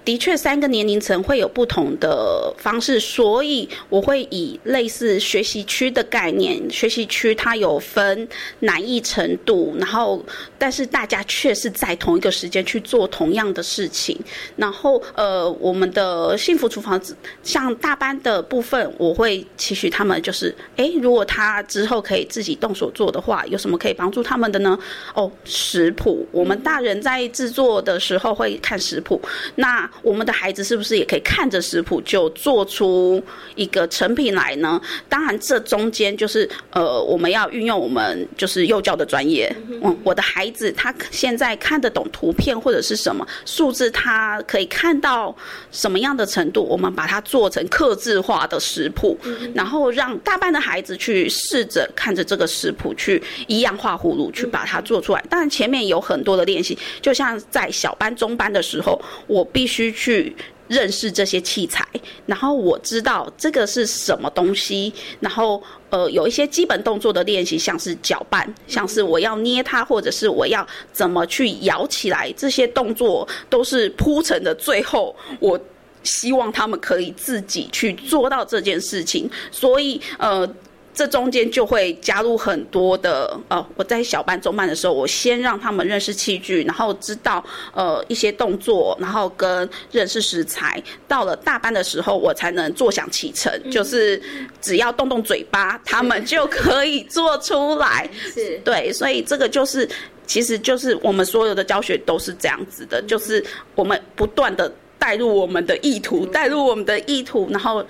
的确，三个年龄层会有不同的方式，所以我会以类似学习区的概念，学习区它有分难易程度，然后但是大家却是在同一个时间去做同样的事情。然后呃，我们的幸福厨房像大班的部分，我会期许他们就是，哎，如果他之后可以自己动手做的话，有什么可以帮助他们的呢？哦，食谱，我们大人在制作的时候会看食谱，那。我们的孩子是不是也可以看着食谱就做出一个成品来呢？当然，这中间就是呃，我们要运用我们就是幼教的专业。嗯，我的孩子他现在看得懂图片或者是什么数字，他可以看到什么样的程度，我们把它做成刻字化的食谱，然后让大半的孩子去试着看着这个食谱去一样画葫芦去把它做出来。当然，前面有很多的练习，就像在小班、中班的时候，我必须。去认识这些器材，然后我知道这个是什么东西，然后呃有一些基本动作的练习，像是搅拌，像是我要捏它，或者是我要怎么去摇起来，这些动作都是铺陈的。最后，我希望他们可以自己去做到这件事情，所以呃。这中间就会加入很多的呃，我在小班、中班的时候，我先让他们认识器具，然后知道呃一些动作，然后跟认识食材。到了大班的时候，我才能坐享其成，就是只要动动嘴巴，他们就可以做出来。是，对，所以这个就是，其实就是我们所有的教学都是这样子的，就是我们不断的带入我们的意图，带入我们的意图，然后。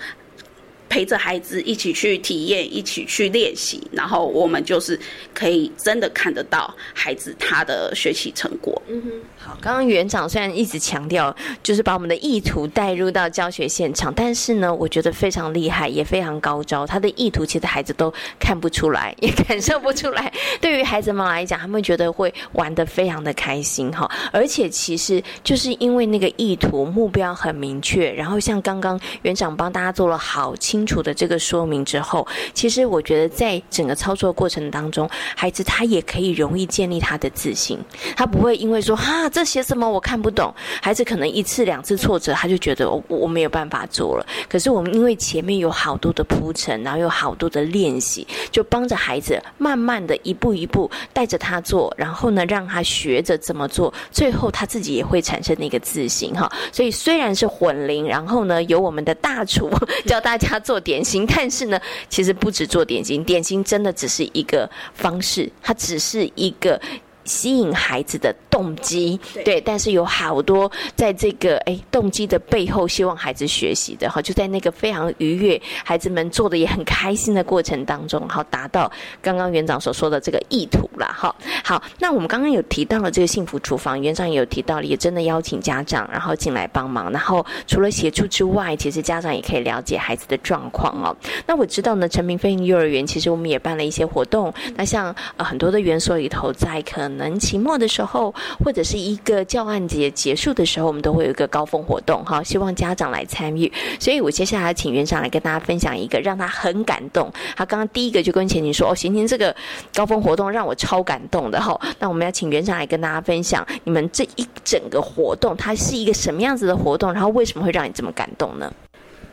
陪着孩子一起去体验，一起去练习，然后我们就是可以真的看得到孩子他的学习成果。嗯哼，好，刚刚园长虽然一直强调，就是把我们的意图带入到教学现场，但是呢，我觉得非常厉害，也非常高招。他的意图其实孩子都看不出来，也感受不出来。对于孩子们来讲，他们觉得会玩得非常的开心哈。而且其实就是因为那个意图目标很明确，然后像刚刚园长帮大家做了好清。清楚的这个说明之后，其实我觉得在整个操作过程当中，孩子他也可以容易建立他的自信，他不会因为说哈这写什么我看不懂，孩子可能一次两次挫折他就觉得我我没有办法做了。可是我们因为前面有好多的铺陈，然后有好多的练习，就帮着孩子慢慢的一步一步带着他做，然后呢让他学着怎么做，最后他自己也会产生那个自信哈。所以虽然是混龄，然后呢有我们的大厨 教大家做。做点心，但是呢，其实不止做点心，点心真的只是一个方式，它只是一个。吸引孩子的动机，对，但是有好多在这个哎动机的背后，希望孩子学习的哈，就在那个非常愉悦，孩子们做的也很开心的过程当中，好达到刚刚园长所说的这个意图了哈。好，那我们刚刚有提到了这个幸福厨房，园长也有提到了，也真的邀请家长然后进来帮忙，然后除了协助之外，其实家长也可以了解孩子的状况哦。那我知道呢，陈明飞幼儿园其实我们也办了一些活动，那像呃很多的园所里头在可。可能期末的时候，或者是一个教案节结束的时候，我们都会有一个高峰活动哈，希望家长来参与。所以我接下来请园长来跟大家分享一个让他很感动。他刚刚第一个就跟钱宁说：“哦，贤宁这个高峰活动让我超感动的哈。”那我们要请园长来跟大家分享你们这一整个活动，它是一个什么样子的活动，然后为什么会让你这么感动呢？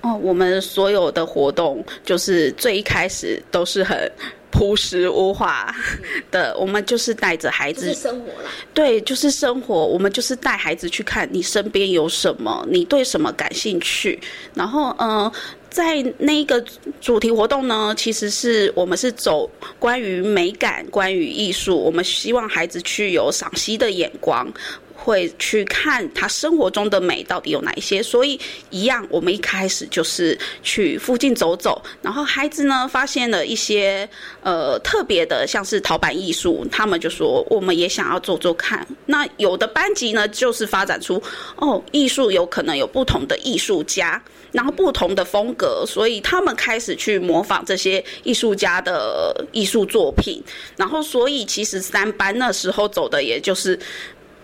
哦，我们所有的活动就是最一开始都是很。朴实无华的，我们就是带着孩子生活啦。对，就是生活。我们就是带孩子去看你身边有什么，你对什么感兴趣。然后，嗯，在那个主题活动呢，其实是我们是走关于美感、关于艺术，我们希望孩子去有赏析的眼光。会去看他生活中的美到底有哪一些，所以一样，我们一开始就是去附近走走，然后孩子呢发现了一些呃特别的，像是陶板艺术，他们就说我们也想要做做看。那有的班级呢，就是发展出哦，艺术有可能有不同的艺术家，然后不同的风格，所以他们开始去模仿这些艺术家的艺术作品，然后所以其实三班那时候走的也就是。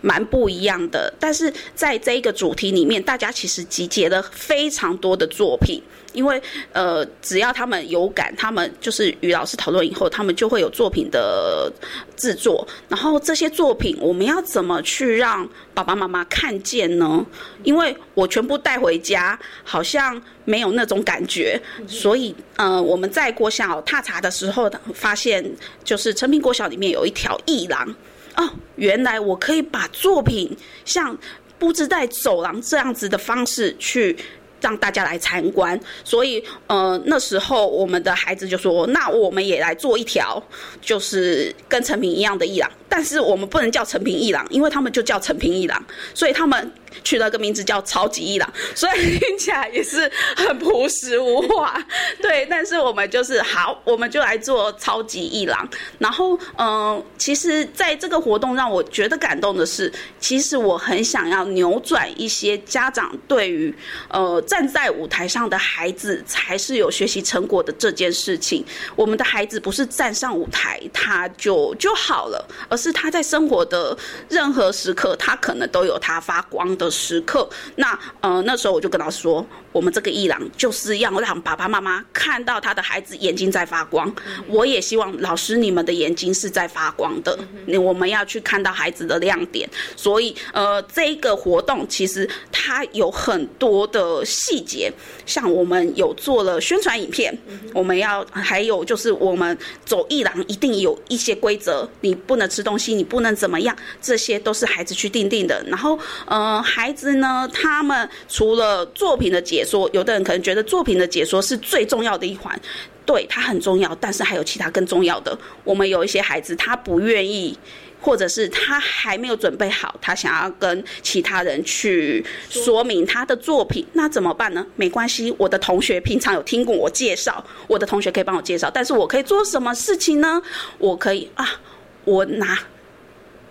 蛮不一样的，但是在这一个主题里面，大家其实集结了非常多的作品，因为呃，只要他们有感，他们就是与老师讨论以后，他们就会有作品的制作。然后这些作品，我们要怎么去让爸爸妈妈看见呢？因为我全部带回家，好像没有那种感觉。所以呃，我们在国小踏查的时候，发现就是成品国小里面有一条艺廊。哦，原来我可以把作品像布置在走廊这样子的方式去让大家来参观，所以呃那时候我们的孩子就说，那我们也来做一条，就是跟陈平一样的艺廊，但是我们不能叫陈平艺廊，因为他们就叫陈平艺廊，所以他们。取了个名字叫超级伊朗，所以听起来也是很朴实无华，对。但是我们就是好，我们就来做超级伊朗。然后，嗯，其实在这个活动让我觉得感动的是，其实我很想要扭转一些家长对于呃站在舞台上的孩子才是有学习成果的这件事情。我们的孩子不是站上舞台他就就好了，而是他在生活的任何时刻，他可能都有他发光的。的时刻，那呃那时候我就跟他说，我们这个艺廊就是要让爸爸妈妈看到他的孩子眼睛在发光。我也希望老师你们的眼睛是在发光的，我们要去看到孩子的亮点。所以呃这个活动其实它有很多的细节，像我们有做了宣传影片，我们要还有就是我们走艺廊一定有一些规则，你不能吃东西，你不能怎么样，这些都是孩子去定定的。然后呃。孩子呢？他们除了作品的解说，有的人可能觉得作品的解说是最重要的一环，对他很重要。但是还有其他更重要的。我们有一些孩子，他不愿意，或者是他还没有准备好，他想要跟其他人去说明他的作品，那怎么办呢？没关系，我的同学平常有听过我介绍，我的同学可以帮我介绍。但是我可以做什么事情呢？我可以啊，我拿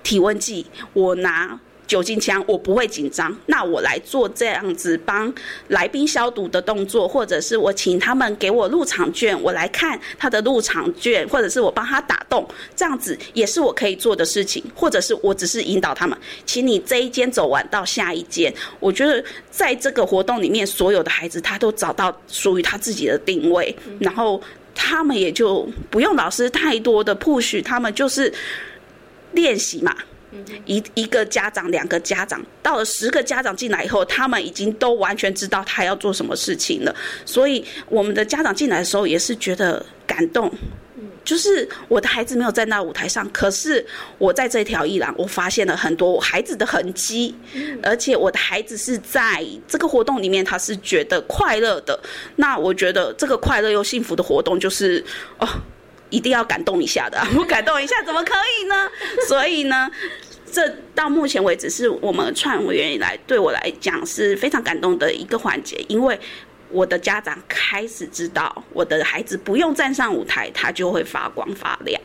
体温计，我拿。酒精枪，我不会紧张。那我来做这样子帮来宾消毒的动作，或者是我请他们给我入场券，我来看他的入场券，或者是我帮他打洞，这样子也是我可以做的事情。或者是我只是引导他们，请你这一间走完到下一间。我觉得在这个活动里面，所有的孩子他都找到属于他自己的定位，然后他们也就不用老师太多的 push，他们就是练习嘛。一一个家长，两个家长，到了十个家长进来以后，他们已经都完全知道他要做什么事情了。所以我们的家长进来的时候也是觉得感动，就是我的孩子没有在那舞台上，可是我在这条一栏，我发现了很多我孩子的痕迹，而且我的孩子是在这个活动里面，他是觉得快乐的。那我觉得这个快乐又幸福的活动，就是哦。一定要感动一下的，不感动一下怎么可以呢？所以呢，这到目前为止是我们创委员以来对我来讲是非常感动的一个环节，因为我的家长开始知道我的孩子不用站上舞台，他就会发光发亮。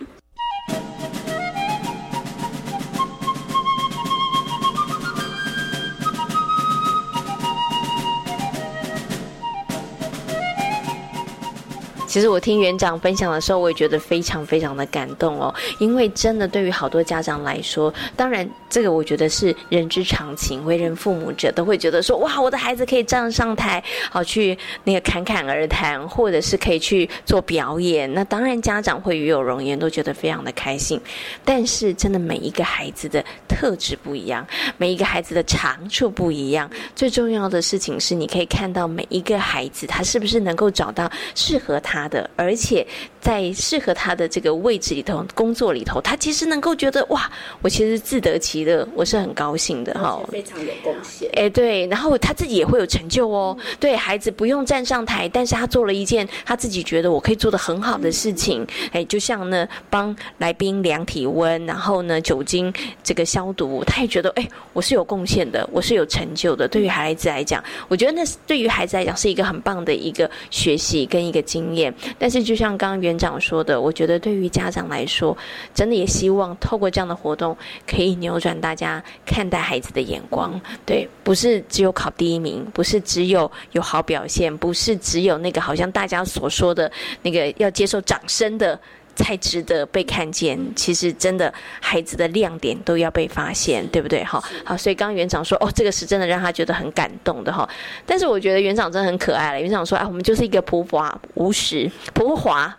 其实我听园长分享的时候，我也觉得非常非常的感动哦。因为真的对于好多家长来说，当然这个我觉得是人之常情，为人父母者都会觉得说，哇，我的孩子可以站上台，好去那个侃侃而谈，或者是可以去做表演。那当然家长会与有荣焉，都觉得非常的开心。但是真的每一个孩子的特质不一样，每一个孩子的长处不一样。最重要的事情是，你可以看到每一个孩子他是不是能够找到适合他。他的，而且在适合他的这个位置里头、工作里头，他其实能够觉得哇，我其实自得其乐，我是很高兴的哈，非常有贡献。哎，对，然后他自己也会有成就哦。对孩子不用站上台，但是他做了一件他自己觉得我可以做的很好的事情。哎，就像呢，帮来宾量体温，然后呢酒精这个消毒，他也觉得哎，我是有贡献的，我是有成就的。对于孩子来讲，我觉得那是对于孩子来讲是一个很棒的一个学习跟一个经验。但是就像刚刚园长说的，我觉得对于家长来说，真的也希望透过这样的活动，可以扭转大家看待孩子的眼光。对，不是只有考第一名，不是只有有好表现，不是只有那个好像大家所说的那个要接受掌声的。才值得被看见。其实真的，孩子的亮点都要被发现，对不对？哈，好，所以刚刚园长说，哦，这个是真的让他觉得很感动的哈。但是我觉得园长真的很可爱了。园长说，啊，我们就是一个朴华无实、朴华，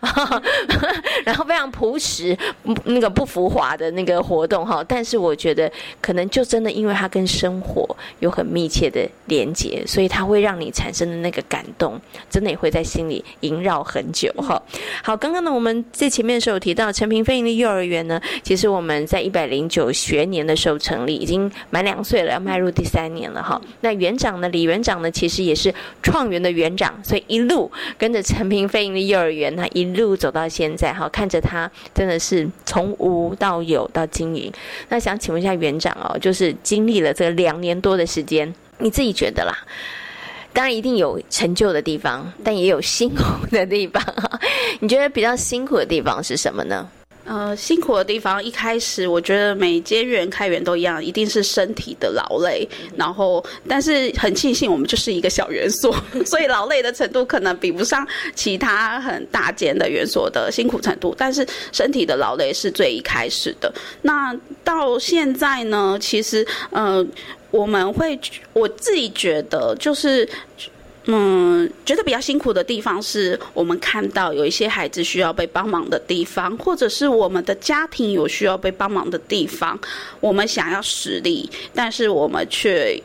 然后非常朴实、那个不浮华的那个活动哈。但是我觉得，可能就真的因为他跟生活有很密切的连接，所以他会让你产生的那个感动，真的也会在心里萦绕很久哈。好，刚刚呢，我们在前面。面时候提到陈平飞营的幼儿园呢，其实我们在一百零九学年的时候成立，已经满两岁了，要迈入第三年了哈。那园长呢，李园长呢，其实也是创园的园长，所以一路跟着陈平飞营的幼儿园，他一路走到现在哈，看着他真的是从无到有到经营。那想请问一下园长哦，就是经历了这两年多的时间，你自己觉得啦？当然一定有成就的地方，但也有辛苦的地方。你觉得比较辛苦的地方是什么呢？呃，辛苦的地方，一开始我觉得每间园开园都一样，一定是身体的劳累。然后，但是很庆幸我们就是一个小园所，所以劳累的程度可能比不上其他很大间的园所的辛苦程度。但是身体的劳累是最一开始的。那到现在呢？其实，呃。我们会，我自己觉得就是，嗯，觉得比较辛苦的地方是我们看到有一些孩子需要被帮忙的地方，或者是我们的家庭有需要被帮忙的地方，我们想要实力，但是我们却。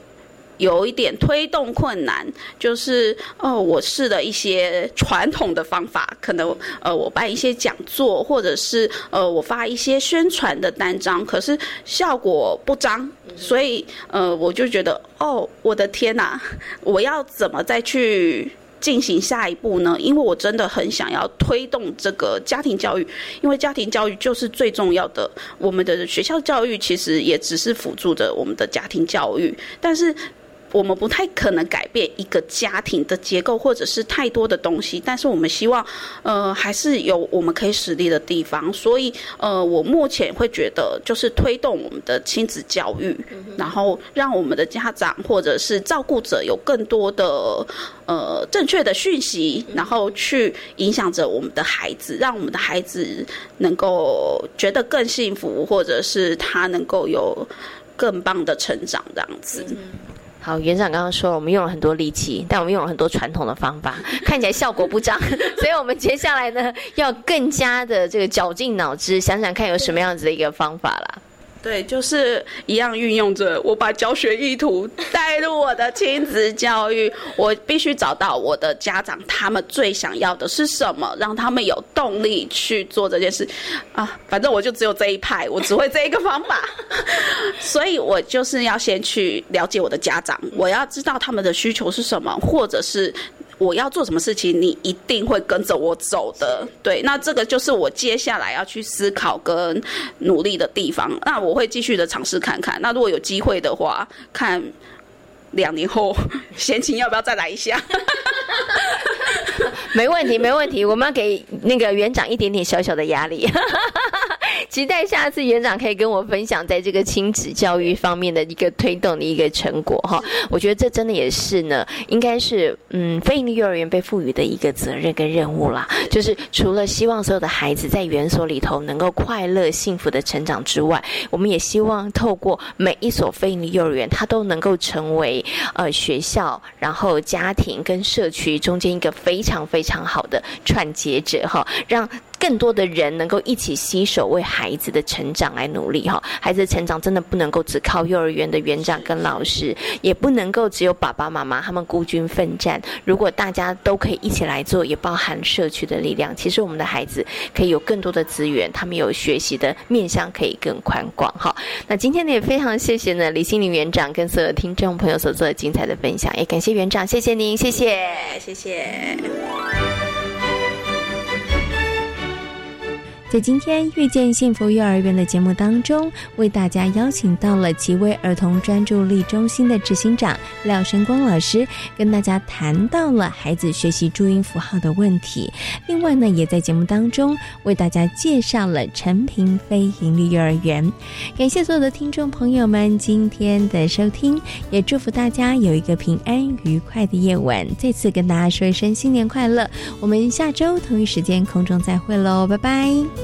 有一点推动困难，就是哦，我试了一些传统的方法，可能呃，我办一些讲座，或者是呃，我发一些宣传的单张，可是效果不彰，所以呃，我就觉得哦，我的天哪，我要怎么再去进行下一步呢？因为我真的很想要推动这个家庭教育，因为家庭教育就是最重要的，我们的学校教育其实也只是辅助着我们的家庭教育，但是。我们不太可能改变一个家庭的结构，或者是太多的东西，但是我们希望，呃，还是有我们可以实力的地方。所以，呃，我目前会觉得，就是推动我们的亲子教育，然后让我们的家长或者是照顾者有更多的呃正确的讯息，然后去影响着我们的孩子，让我们的孩子能够觉得更幸福，或者是他能够有更棒的成长，这样子。好，园长刚刚说了，我们用了很多力气，但我们用了很多传统的方法，看起来效果不彰，所以我们接下来呢，要更加的这个绞尽脑汁，想想看有什么样子的一个方法啦。对，就是一样运用着我把教学意图带入我的亲子教育，我必须找到我的家长他们最想要的是什么，让他们有动力去做这件事。啊，反正我就只有这一派，我只会这一个方法，所以我就是要先去了解我的家长，我要知道他们的需求是什么，或者是。我要做什么事情，你一定会跟着我走的。对，那这个就是我接下来要去思考跟努力的地方。那我会继续的尝试看看。那如果有机会的话，看两年后 闲情要不要再来一下？没问题，没问题。我们要给那个园长一点点小小的压力。期待下次园长可以跟我分享在这个亲子教育方面的一个推动的一个成果哈。我觉得这真的也是呢，应该是嗯非营利幼儿园被赋予的一个责任跟任务啦。就是除了希望所有的孩子在园所里头能够快乐幸福的成长之外，我们也希望透过每一所非营利幼儿园，它都能够成为呃学校，然后家庭跟社区中间一个非常非常好的串接者哈，让。更多的人能够一起携手为孩子的成长来努力哈。孩子的成长真的不能够只靠幼儿园的园长跟老师，也不能够只有爸爸妈妈他们孤军奋战。如果大家都可以一起来做，也包含社区的力量，其实我们的孩子可以有更多的资源，他们有学习的面向可以更宽广哈。那今天呢也非常谢谢呢李心凌园长跟所有听众朋友所做的精彩的分享，也感谢园长，谢谢您，谢谢，谢谢。在今天遇见幸福幼儿园的节目当中，为大家邀请到了奇威儿童专注力中心的执行长廖生光老师，跟大家谈到了孩子学习注音符号的问题。另外呢，也在节目当中为大家介绍了陈平飞盈利幼儿园。感谢所有的听众朋友们今天的收听，也祝福大家有一个平安愉快的夜晚。再次跟大家说一声新年快乐！我们下周同一时间空中再会喽，拜拜。